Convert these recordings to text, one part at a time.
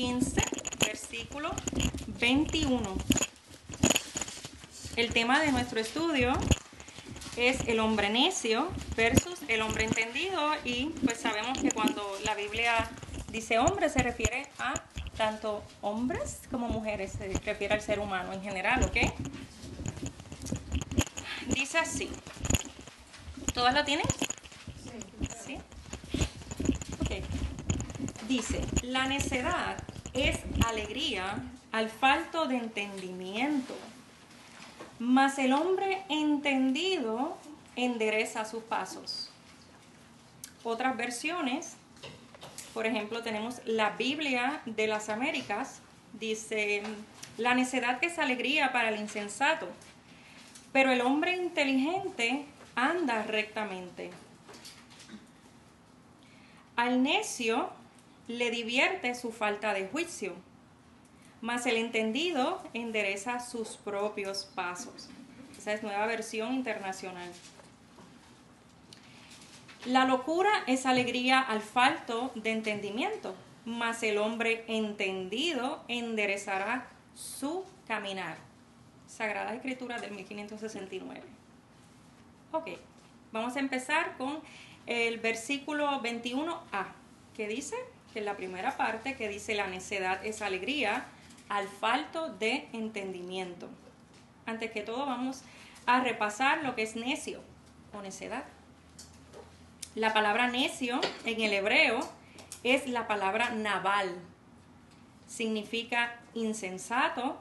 Proverbios 15, versículo 21. El tema de nuestro estudio es el hombre necio versus el hombre entendido y pues sabemos que cuando la Biblia dice hombre se refiere a tanto hombres como mujeres, se refiere al ser humano en general, ¿ok? Dice así. ¿Todas lo tienen? Sí. Ok. Dice, la necedad es alegría al falto de entendimiento mas el hombre entendido endereza sus pasos. Otras versiones, por ejemplo, tenemos la Biblia de las Américas, dice, la necedad es alegría para el insensato, pero el hombre inteligente anda rectamente. Al necio le divierte su falta de juicio mas el entendido endereza sus propios pasos. Esa es nueva versión internacional. La locura es alegría al falto de entendimiento, mas el hombre entendido enderezará su caminar. Sagrada Escritura del 1569. Ok, vamos a empezar con el versículo 21a, que dice, que es la primera parte, que dice la necedad es alegría, al falto de entendimiento. Antes que todo vamos a repasar lo que es necio o necedad. La palabra necio en el hebreo es la palabra naval. Significa insensato,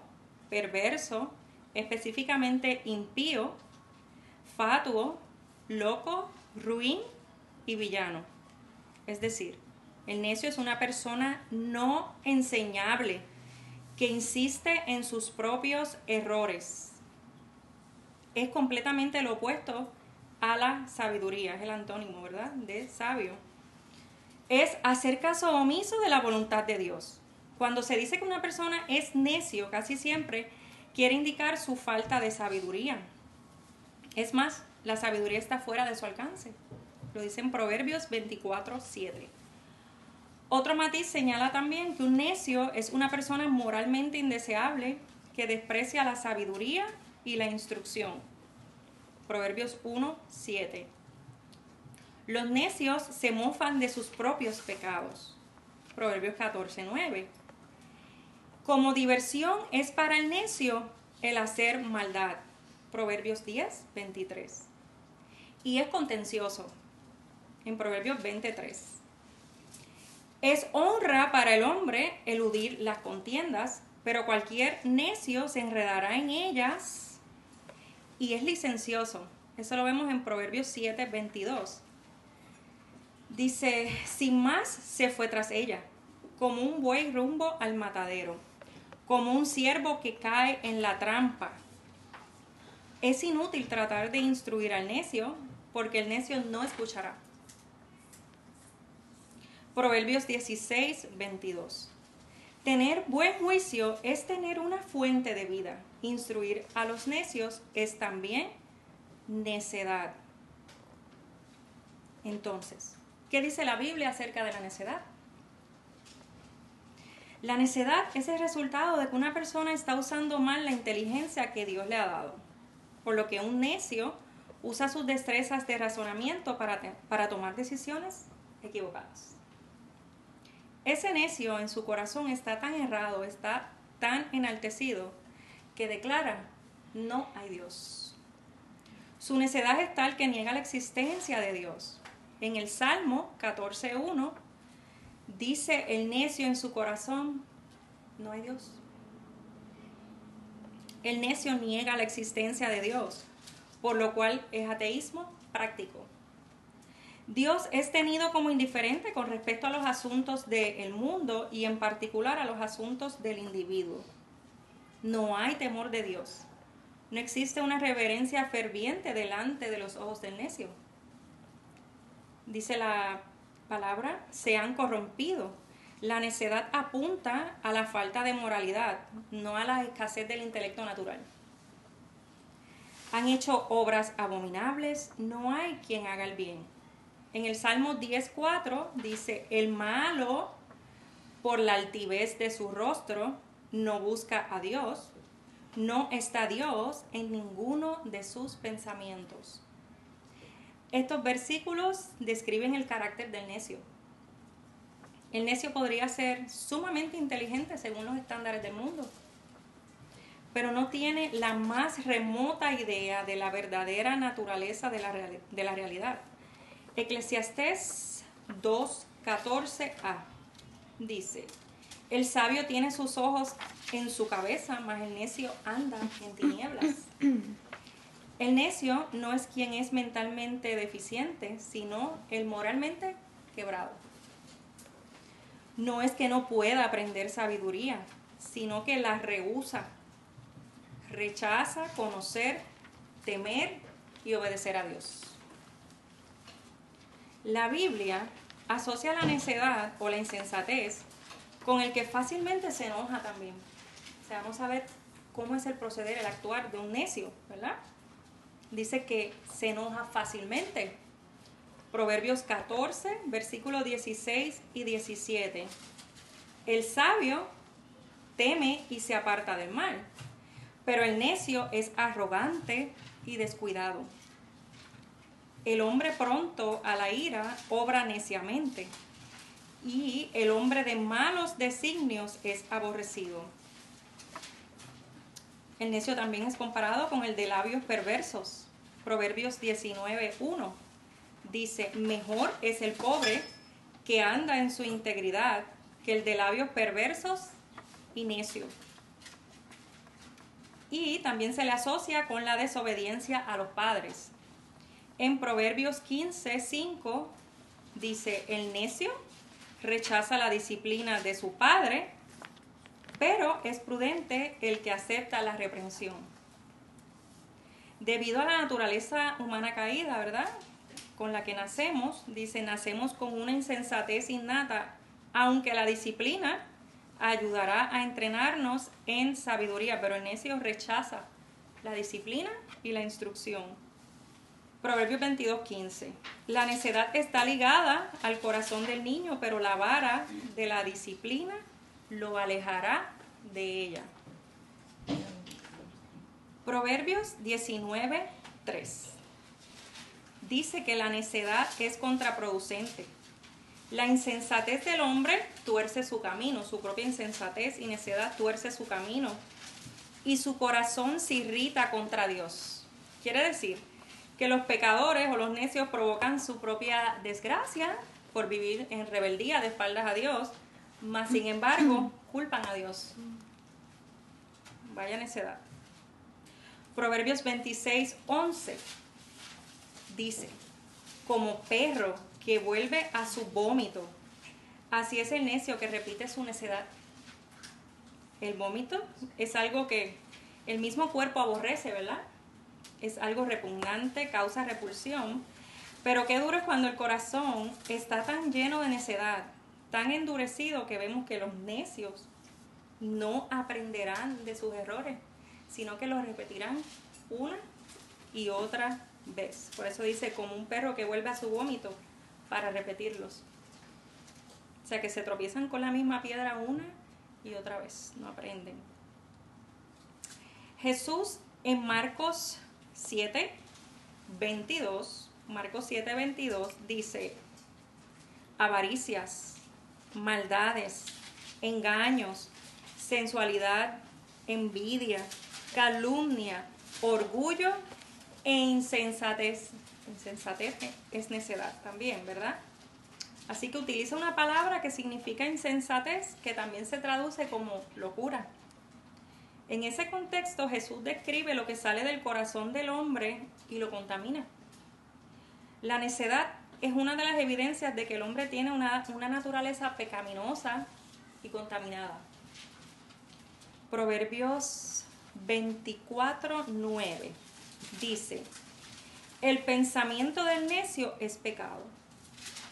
perverso, específicamente impío, fatuo, loco, ruin y villano. Es decir, el necio es una persona no enseñable, que insiste en sus propios errores. Es completamente lo opuesto a la sabiduría, es el antónimo, ¿verdad? De sabio. Es hacer caso omiso de la voluntad de Dios. Cuando se dice que una persona es necio, casi siempre quiere indicar su falta de sabiduría. Es más, la sabiduría está fuera de su alcance. Lo dice en Proverbios 24, 7. Otro matiz señala también que un necio es una persona moralmente indeseable que desprecia la sabiduría y la instrucción. Proverbios 1, 7. Los necios se mofan de sus propios pecados. Proverbios 14, 9. Como diversión es para el necio el hacer maldad. Proverbios 10, 23. Y es contencioso. En Proverbios 23. Es honra para el hombre eludir las contiendas, pero cualquier necio se enredará en ellas y es licencioso. Eso lo vemos en Proverbios 7, 22. Dice, sin más se fue tras ella, como un buey rumbo al matadero, como un ciervo que cae en la trampa. Es inútil tratar de instruir al necio, porque el necio no escuchará. Proverbios 16, 22. Tener buen juicio es tener una fuente de vida. Instruir a los necios es también necedad. Entonces, ¿qué dice la Biblia acerca de la necedad? La necedad es el resultado de que una persona está usando mal la inteligencia que Dios le ha dado, por lo que un necio usa sus destrezas de razonamiento para, para tomar decisiones equivocadas. Ese necio en su corazón está tan errado, está tan enaltecido, que declara, no hay Dios. Su necedad es tal que niega la existencia de Dios. En el Salmo 14.1 dice el necio en su corazón, no hay Dios. El necio niega la existencia de Dios, por lo cual es ateísmo práctico. Dios es tenido como indiferente con respecto a los asuntos del mundo y en particular a los asuntos del individuo. No hay temor de Dios. No existe una reverencia ferviente delante de los ojos del necio. Dice la palabra, se han corrompido. La necedad apunta a la falta de moralidad, no a la escasez del intelecto natural. Han hecho obras abominables, no hay quien haga el bien en el Salmo 10.4 dice, el malo por la altivez de su rostro, no busca a Dios, no está Dios en ninguno de sus pensamientos. Estos versículos describen el carácter del necio. El necio podría ser sumamente inteligente según los estándares del mundo, pero no tiene la más remota idea de la verdadera naturaleza de la, de la realidad. Eclesiastés 2.14a dice, el sabio tiene sus ojos en su cabeza, mas el necio anda en tinieblas. El necio no es quien es mentalmente deficiente, sino el moralmente quebrado. No es que no pueda aprender sabiduría, sino que la rehúsa, rechaza conocer, temer y obedecer a Dios. La Biblia asocia la necedad o la insensatez con el que fácilmente se enoja también. Vamos a ver cómo es el proceder, el actuar de un necio, ¿verdad? Dice que se enoja fácilmente. Proverbios 14, versículos 16 y 17. El sabio teme y se aparta del mal, pero el necio es arrogante y descuidado. El hombre pronto a la ira obra neciamente y el hombre de malos designios es aborrecido. El necio también es comparado con el de labios perversos. Proverbios 19.1 dice, mejor es el pobre que anda en su integridad que el de labios perversos y necio. Y también se le asocia con la desobediencia a los padres. En Proverbios 15.5 dice, el necio rechaza la disciplina de su padre, pero es prudente el que acepta la reprensión. Debido a la naturaleza humana caída, ¿verdad? Con la que nacemos, dice, nacemos con una insensatez innata, aunque la disciplina ayudará a entrenarnos en sabiduría, pero el necio rechaza la disciplina y la instrucción. Proverbios 22:15. La necedad está ligada al corazón del niño, pero la vara de la disciplina lo alejará de ella. Proverbios 19:3. Dice que la necedad es contraproducente. La insensatez del hombre tuerce su camino, su propia insensatez y necedad tuerce su camino. Y su corazón se irrita contra Dios. Quiere decir que los pecadores o los necios provocan su propia desgracia por vivir en rebeldía de espaldas a Dios, mas sin embargo culpan a Dios. Vaya necedad. Proverbios 26, 11 dice, como perro que vuelve a su vómito, así es el necio que repite su necedad. El vómito es algo que el mismo cuerpo aborrece, ¿verdad? Es algo repugnante, causa repulsión, pero qué duro es cuando el corazón está tan lleno de necedad, tan endurecido que vemos que los necios no aprenderán de sus errores, sino que los repetirán una y otra vez. Por eso dice, como un perro que vuelve a su vómito para repetirlos. O sea, que se tropiezan con la misma piedra una y otra vez, no aprenden. Jesús en Marcos 7, 22, Marcos 7, 22 dice, avaricias, maldades, engaños, sensualidad, envidia, calumnia, orgullo e insensatez. Insensatez es necedad también, ¿verdad? Así que utiliza una palabra que significa insensatez, que también se traduce como locura. En ese contexto Jesús describe lo que sale del corazón del hombre y lo contamina. La necedad es una de las evidencias de que el hombre tiene una, naturaleza pecaminosa y contaminada. Proverbios 24, 9 dice, el pensamiento del necio es pecado.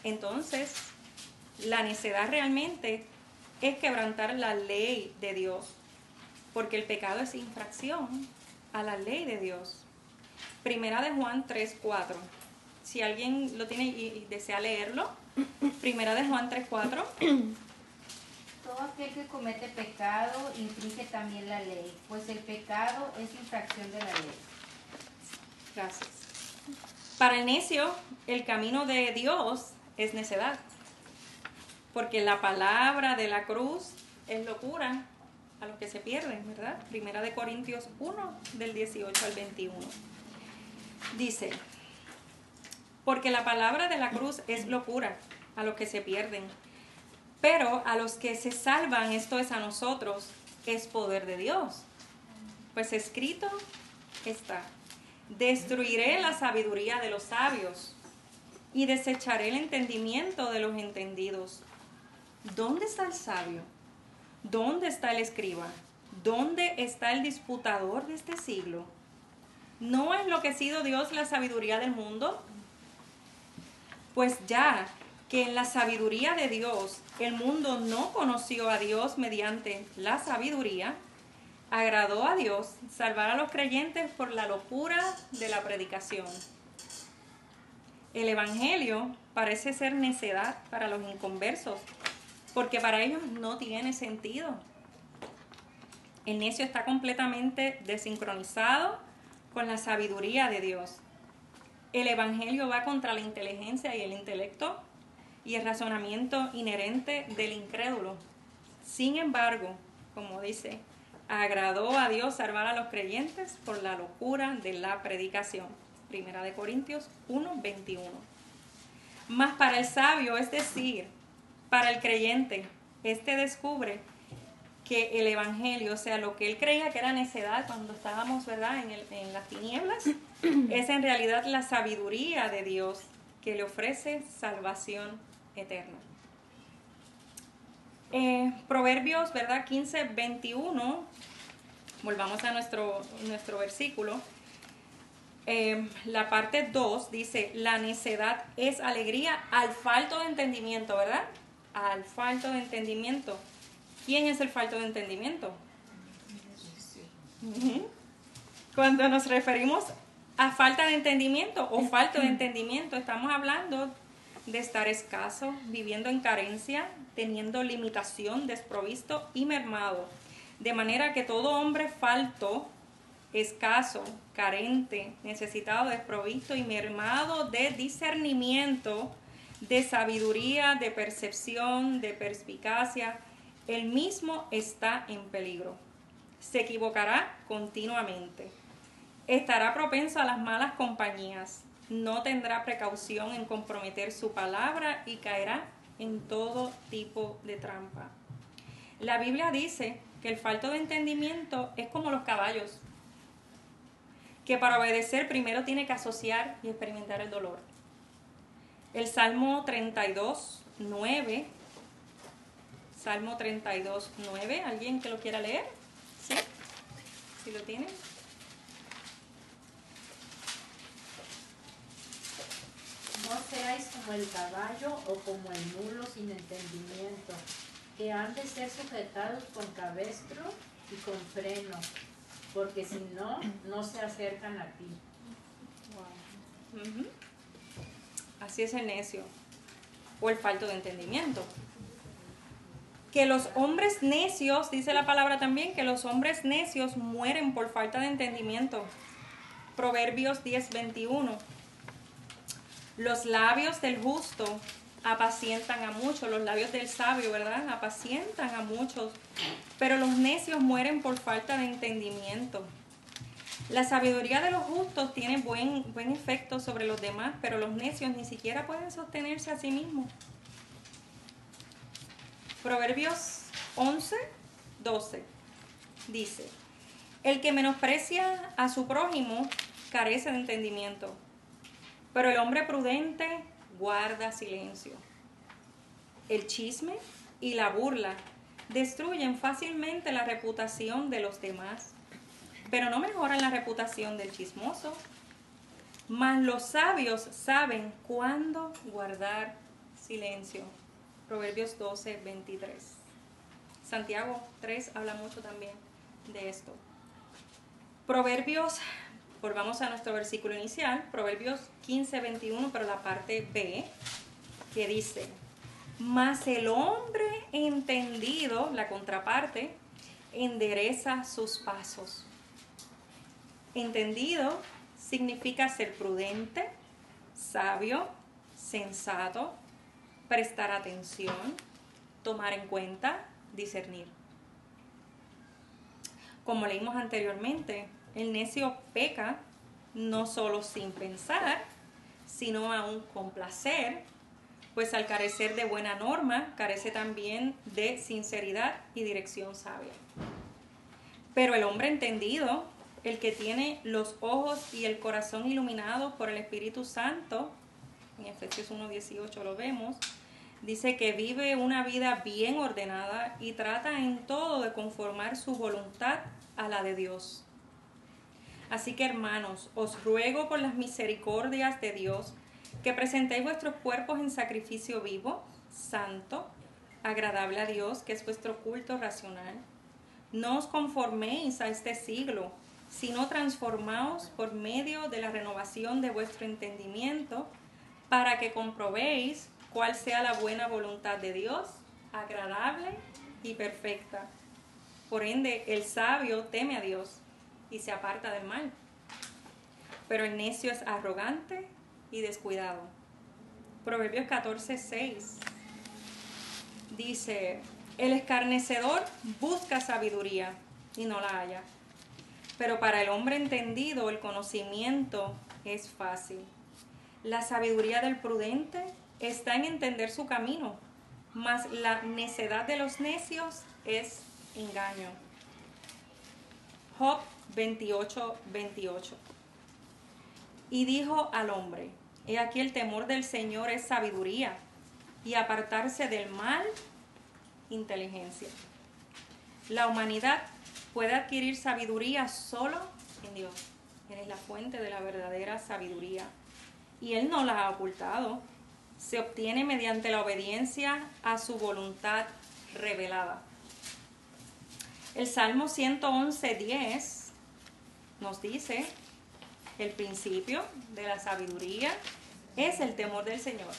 Entonces, la necedad realmente es quebrantar la ley de Dios porque el pecado es infracción a la ley de Dios. Primera de Juan 3, 4. Si alguien lo tiene y, desea leerlo, Primera de Juan 3, 4. Todo aquel que comete pecado infringe también la ley, pues el pecado es infracción de la ley. Gracias. Para el necio, el camino de Dios es necedad, porque la palabra de la cruz es locura a los que se pierden, ¿verdad? Primera de Corintios 1, del 18 al 21. Dice, porque la palabra de la cruz es locura a los que se pierden, pero a los que se salvan, esto es a nosotros, es poder de Dios. Pues escrito está, destruiré la sabiduría de los sabios y desecharé el entendimiento de los entendidos. ¿Dónde está el sabio? ¿Dónde está el escriba? ¿Dónde está el disputador de este siglo? ¿No ha enloquecido Dios la sabiduría del mundo? Pues ya que en la sabiduría de Dios el mundo no conoció a Dios mediante la sabiduría, agradó a Dios salvar a los creyentes por la locura de la predicación. El Evangelio parece ser necedad para los inconversos, porque para ellos no tiene sentido. El necio está completamente desincronizado con la sabiduría de Dios. El Evangelio va contra la inteligencia y el intelecto y el razonamiento inherente del incrédulo. Sin embargo, como dice, agradó a Dios salvar a los creyentes por la locura de la predicación. Primera de Corintios 1, 21. Mas para el sabio, es decir, para el creyente, este descubre que el Evangelio, o sea, lo que él creía que era necedad cuando estábamos, ¿verdad?, en, en las tinieblas, es en realidad la sabiduría de Dios que le ofrece salvación eterno. Eh, Proverbios, ¿verdad? 15, 21. Volvamos a nuestro, nuestro versículo. Eh, la parte 2 dice, la necedad es alegría al falto de entendimiento, ¿verdad? Al falto de entendimiento. ¿Quién es el falto de entendimiento? Cuando nos referimos a falta de entendimiento o falto de entendimiento, estamos hablando de estar escaso, viviendo en carencia, teniendo limitación, desprovisto y mermado. De manera que todo hombre falto, escaso, carente, necesitado, desprovisto y mermado de discernimiento, de sabiduría, de percepción, de perspicacia, el mismo está en peligro. Se equivocará continuamente. Estará propenso a las malas compañías no tendrá precaución en comprometer su palabra y caerá en todo tipo de trampa. La Biblia dice que el falto de entendimiento es como los caballos, que para obedecer primero tiene que asociar y experimentar el dolor. El Salmo 32, 9. Salmo 32, 9. ¿Alguien que lo quiera leer? ¿Sí? ¿Sí lo tiene? No seáis como el caballo o como el mulo sin entendimiento, que han de ser sujetados con cabestro y con freno, porque si no, no se acercan a ti. Así es el necio, o el falto de entendimiento. Que los hombres necios, dice la palabra también, que los hombres necios mueren por falta de entendimiento. Proverbios 10, 21 los labios del justo apacientan a muchos, los labios del sabio, ¿verdad? Apacientan a muchos, pero los necios mueren por falta de entendimiento. La sabiduría de los justos tiene buen, buen efecto sobre los demás, pero los necios ni siquiera pueden sostenerse a sí mismos. Proverbios 11, 12 dice, el que menosprecia a su prójimo carece de entendimiento pero el hombre prudente guarda silencio. El chisme y la burla destruyen fácilmente la reputación de los demás, pero no mejoran la reputación del chismoso. Mas los sabios saben cuándo guardar silencio. Proverbios 12, 23. Santiago 3 habla mucho también de esto. Proverbios Volvamos a nuestro versículo inicial, Proverbios 15, 21, pero la parte B, que dice, Mas el hombre entendido, la contraparte, endereza sus pasos. Entendido significa ser prudente, sabio, sensato, prestar atención, tomar en cuenta, discernir. Como leímos anteriormente, el necio peca no solo sin pensar, sino aún con placer, pues al carecer de buena norma, carece también de sinceridad y dirección sabia. Pero el hombre entendido, el que tiene los ojos y el corazón iluminados por el Espíritu Santo, en Efesios 1.18 lo vemos, dice que vive una vida bien ordenada y trata en todo de conformar su voluntad a la de Dios. Así que hermanos, os ruego por las misericordias de Dios que presentéis vuestros cuerpos en sacrificio vivo, santo, agradable a Dios, que es vuestro culto racional. No os conforméis a este siglo, sino transformaos por medio de la renovación de vuestro entendimiento, para que comprobéis cuál sea la buena voluntad de Dios, agradable y perfecta. Por ende, el sabio teme a Dios y se aparta del mal. Pero el necio es arrogante y descuidado. Proverbios 14, 6 dice, el escarnecedor busca sabiduría y no la halla, pero para el hombre entendido el conocimiento es fácil. La sabiduría del prudente está en entender su camino, mas la necedad de los necios es engaño. Job 28, 28. Y dijo al hombre, he aquí el temor del Señor es sabiduría, y apartarse del mal, inteligencia. La humanidad puede adquirir sabiduría solo en Dios. Él es la fuente de la verdadera sabiduría. Y Él no la ha ocultado. Se obtiene mediante la obediencia a su voluntad revelada. El Salmo 111, 10 nos dice, el principio de la sabiduría es el temor del Señor.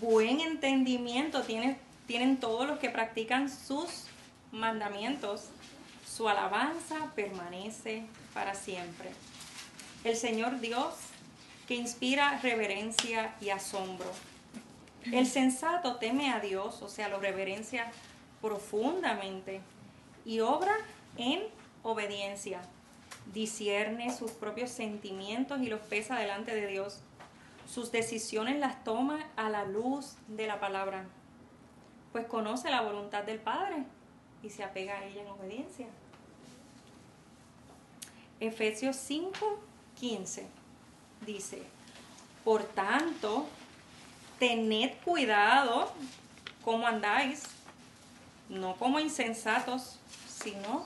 Buen entendimiento tienen todos los que practican sus mandamientos. Su alabanza permanece para siempre. El Señor Dios que inspira reverencia y asombro. El sensato teme a Dios, o sea, lo reverencia profundamente y obra en obediencia discierne sus propios sentimientos y los pesa delante de Dios. Sus decisiones las toma a la luz de la palabra, pues conoce la voluntad del Padre y se apega a ella en obediencia. Efesios 5, 15 dice, por tanto, tened cuidado cómo andáis, no como insensatos, sino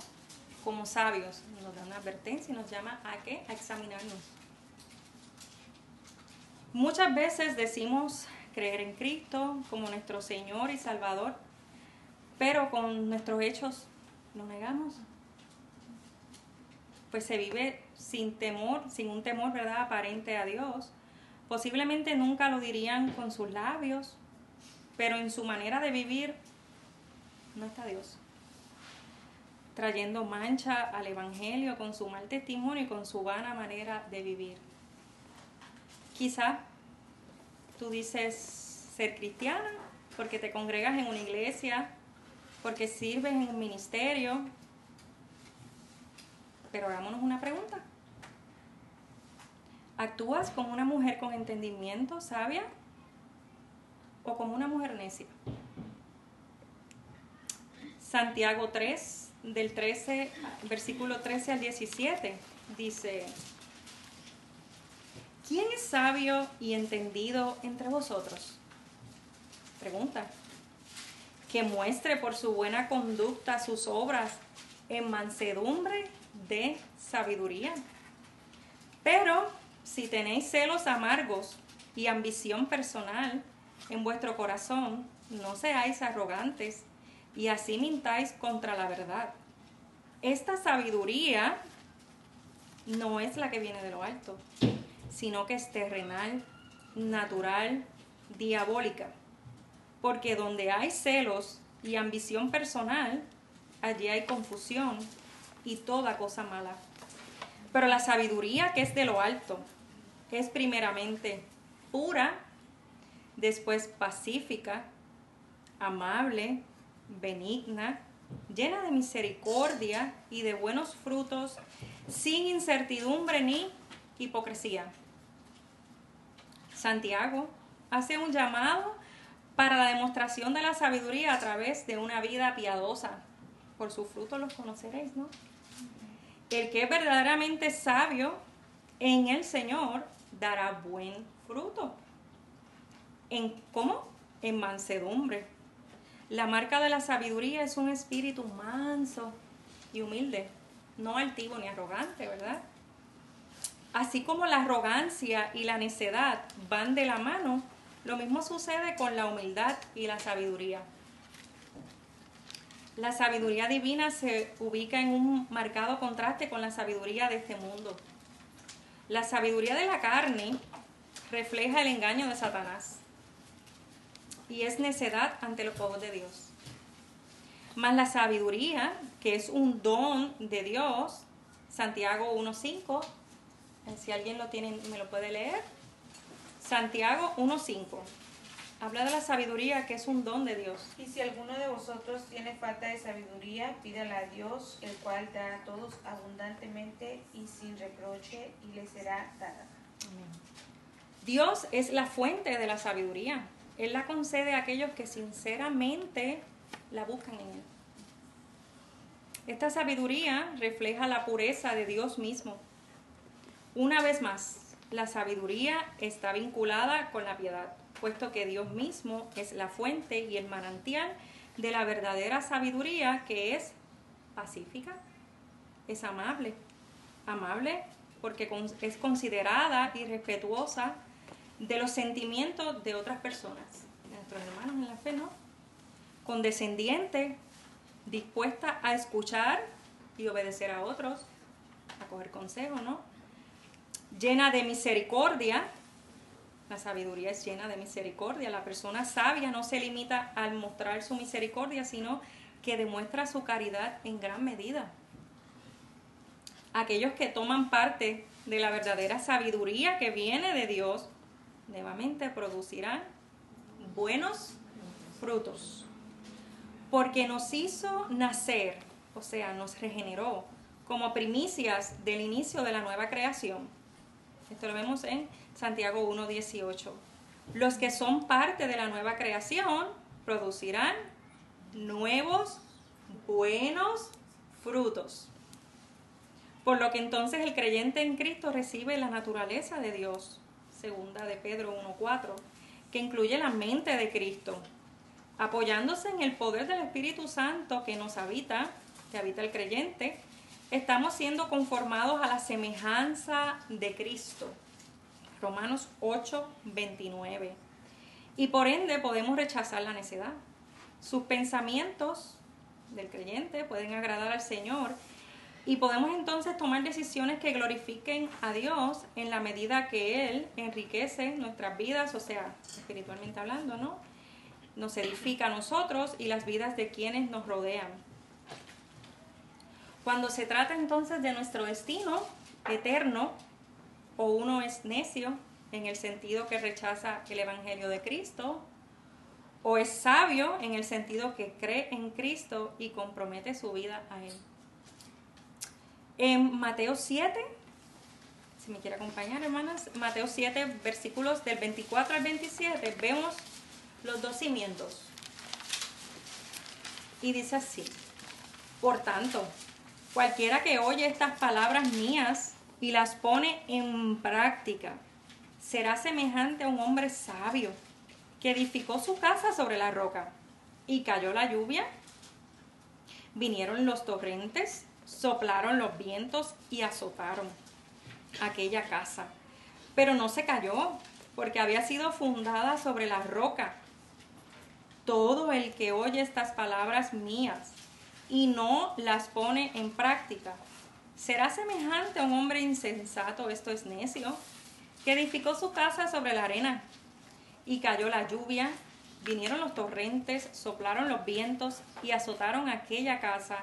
como sabios, nos da una advertencia y nos llama a qué? A examinarnos. Muchas veces decimos creer en Cristo como nuestro Señor y Salvador, pero con nuestros hechos lo negamos. Pues se vive sin temor, sin un temor, ¿verdad?, aparente a Dios. Posiblemente nunca lo dirían con sus labios, pero en su manera de vivir no está Dios trayendo mancha al Evangelio con su mal testimonio y con su vana manera de vivir. Quizá tú dices ser cristiana porque te congregas en una iglesia, porque sirves en un ministerio, pero hagámonos una pregunta. ¿Actúas como una mujer con entendimiento, sabia, o como una mujer necia? Santiago 3, del 13, versículo 13 al 17, dice, ¿quién es sabio y entendido entre vosotros? Pregunta. Que muestre por su buena conducta sus obras en mansedumbre de sabiduría. Pero si tenéis celos amargos y ambición personal en vuestro corazón, no seáis arrogantes y así mintáis contra la verdad. Esta sabiduría no es la que viene de lo alto, sino que es terrenal, natural, diabólica. porque donde hay celos y ambición personal, allí hay confusión y toda cosa mala. Pero la sabiduría que es de lo alto es primeramente pura, después pacífica, amable, benigna, llena de misericordia y de buenos frutos, sin incertidumbre ni hipocresía. Santiago hace un llamado para la demostración de la sabiduría a través de una vida piadosa. Por sus frutos los conoceréis, ¿no? El que es verdaderamente sabio en el Señor dará buen fruto. ¿En cómo? En mansedumbre. La marca de la sabiduría es un espíritu manso y humilde, no altivo ni arrogante, ¿verdad? Así como la arrogancia y la necedad van de la mano, lo mismo sucede con la humildad y la sabiduría. La sabiduría divina se ubica en un marcado contraste con la sabiduría de este mundo. La sabiduría de la carne refleja el engaño de Satanás y es necedad ante los ojos de Dios. Mas la sabiduría, que es un don de Dios, Santiago 1.5, si alguien lo tiene, me lo puede leer. Santiago 1.5. Habla de la sabiduría que es un don de Dios. Y si alguno de vosotros tiene falta de sabiduría, pídala a Dios, el cual da a todos abundantemente y sin reproche, y le será dada. Dios es la fuente de la sabiduría. Él la concede a aquellos que sinceramente la buscan en Él. Esta sabiduría refleja la pureza de Dios mismo. Una vez más, la sabiduría está vinculada con la piedad puesto que Dios mismo es la fuente y el manantial de la verdadera sabiduría que es pacífica, es amable, amable porque es considerada y respetuosa de los sentimientos de otras personas, de nuestros hermanos en la fe, ¿no? Condescendiente, dispuesta a escuchar y obedecer a otros, a coger consejo, ¿no? Llena de misericordia, la sabiduría es llena de misericordia. La persona sabia no se limita al mostrar su misericordia, sino que demuestra su caridad en gran medida. Aquellos que toman parte de la verdadera sabiduría que viene de Dios, nuevamente producirán buenos frutos. Porque nos hizo nacer, o sea, nos regeneró como primicias del inicio de la nueva creación. Esto lo vemos en Santiago 1.18. Los que son parte de la nueva creación producirán nuevos, buenos frutos. Por lo que entonces el creyente en Cristo recibe la naturaleza de Dios, segunda de Pedro 1.4, que incluye la mente de Cristo, apoyándose en el poder del Espíritu Santo que nos habita, que habita el creyente, estamos siendo conformados a la semejanza de Cristo Romanos 8, 29. Y por ende podemos rechazar la necedad. Sus pensamientos del creyente pueden agradar al Señor y podemos entonces tomar decisiones que glorifiquen a Dios en la medida que Él enriquece nuestras vidas, o sea, espiritualmente hablando, ¿no? Nos edifica a nosotros y las vidas de quienes nos rodean. Cuando se trata entonces de nuestro destino eterno, o uno es necio en el sentido que rechaza el Evangelio de Cristo, o es sabio en el sentido que cree en Cristo y compromete su vida a Él. En Mateo 7, si me quiere acompañar hermanas, Mateo 7, versículos del 24 al 27, vemos los dos cimientos. Y dice así, por tanto, cualquiera que oye estas palabras mías y las pone en práctica, será semejante a un hombre sabio que edificó su casa sobre la roca y cayó la lluvia, vinieron los torrentes, soplaron los vientos y azotaron aquella casa. Pero no se cayó porque había sido fundada sobre la roca. Todo el que oye estas palabras mías y no las pone en práctica ¿Será semejante a un hombre insensato, esto es necio, que edificó su casa sobre la arena y cayó la lluvia Vinieron los torrentes, soplaron los vientos y azotaron aquella casa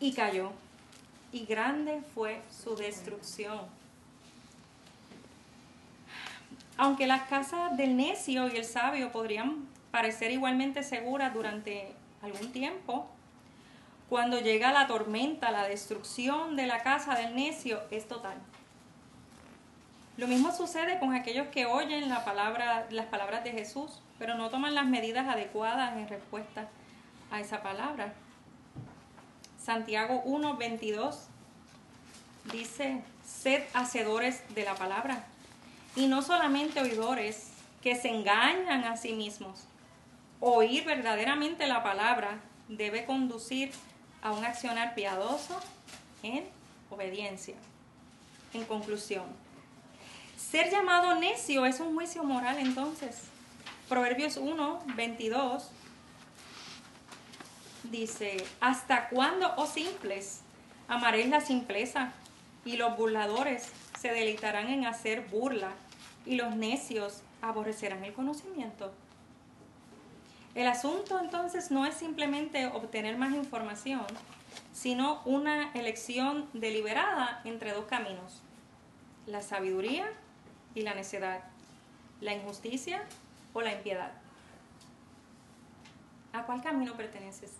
y cayó. Y grande fue su destrucción. Aunque las casas del necio y el sabio podrían parecer igualmente seguras durante algún tiempo, cuando llega la tormenta, la destrucción de la casa del necio es total. Lo mismo sucede con aquellos que oyen las palabras de Jesús, pero no toman las medidas adecuadas en respuesta a esa palabra. Santiago 1, 22 dice, sed hacedores de la palabra y no solamente oidores que se engañan a sí mismos. Oír verdaderamente la palabra debe conducir a un accionar piadoso en obediencia. En conclusión, ser llamado necio es un juicio moral entonces. Proverbios 1, 22 dice, ¿hasta cuándo, oh simples, amaréis la simpleza? Y los burladores se deleitarán en hacer burla, y los necios aborrecerán el conocimiento. El asunto entonces no es simplemente obtener más información, sino una elección deliberada entre dos caminos, la sabiduría y la necedad, la injusticia o la impiedad. ¿A cuál camino perteneces?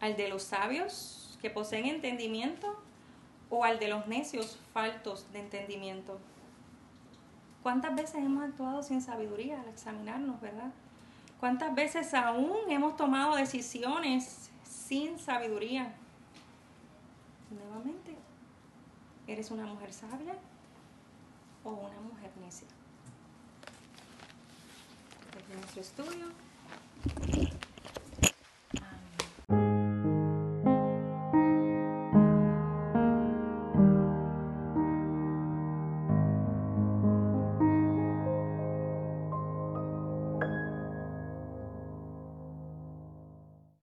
¿Al de los sabios que poseen entendimiento o al de los necios faltos de entendimiento? ¿Cuántas veces hemos actuado sin sabiduría al examinarnos, verdad? ¿Cuántas veces aún hemos tomado decisiones sin sabiduría? Nuevamente, ¿eres una mujer sabia o una mujer necia? Desde nuestro estudio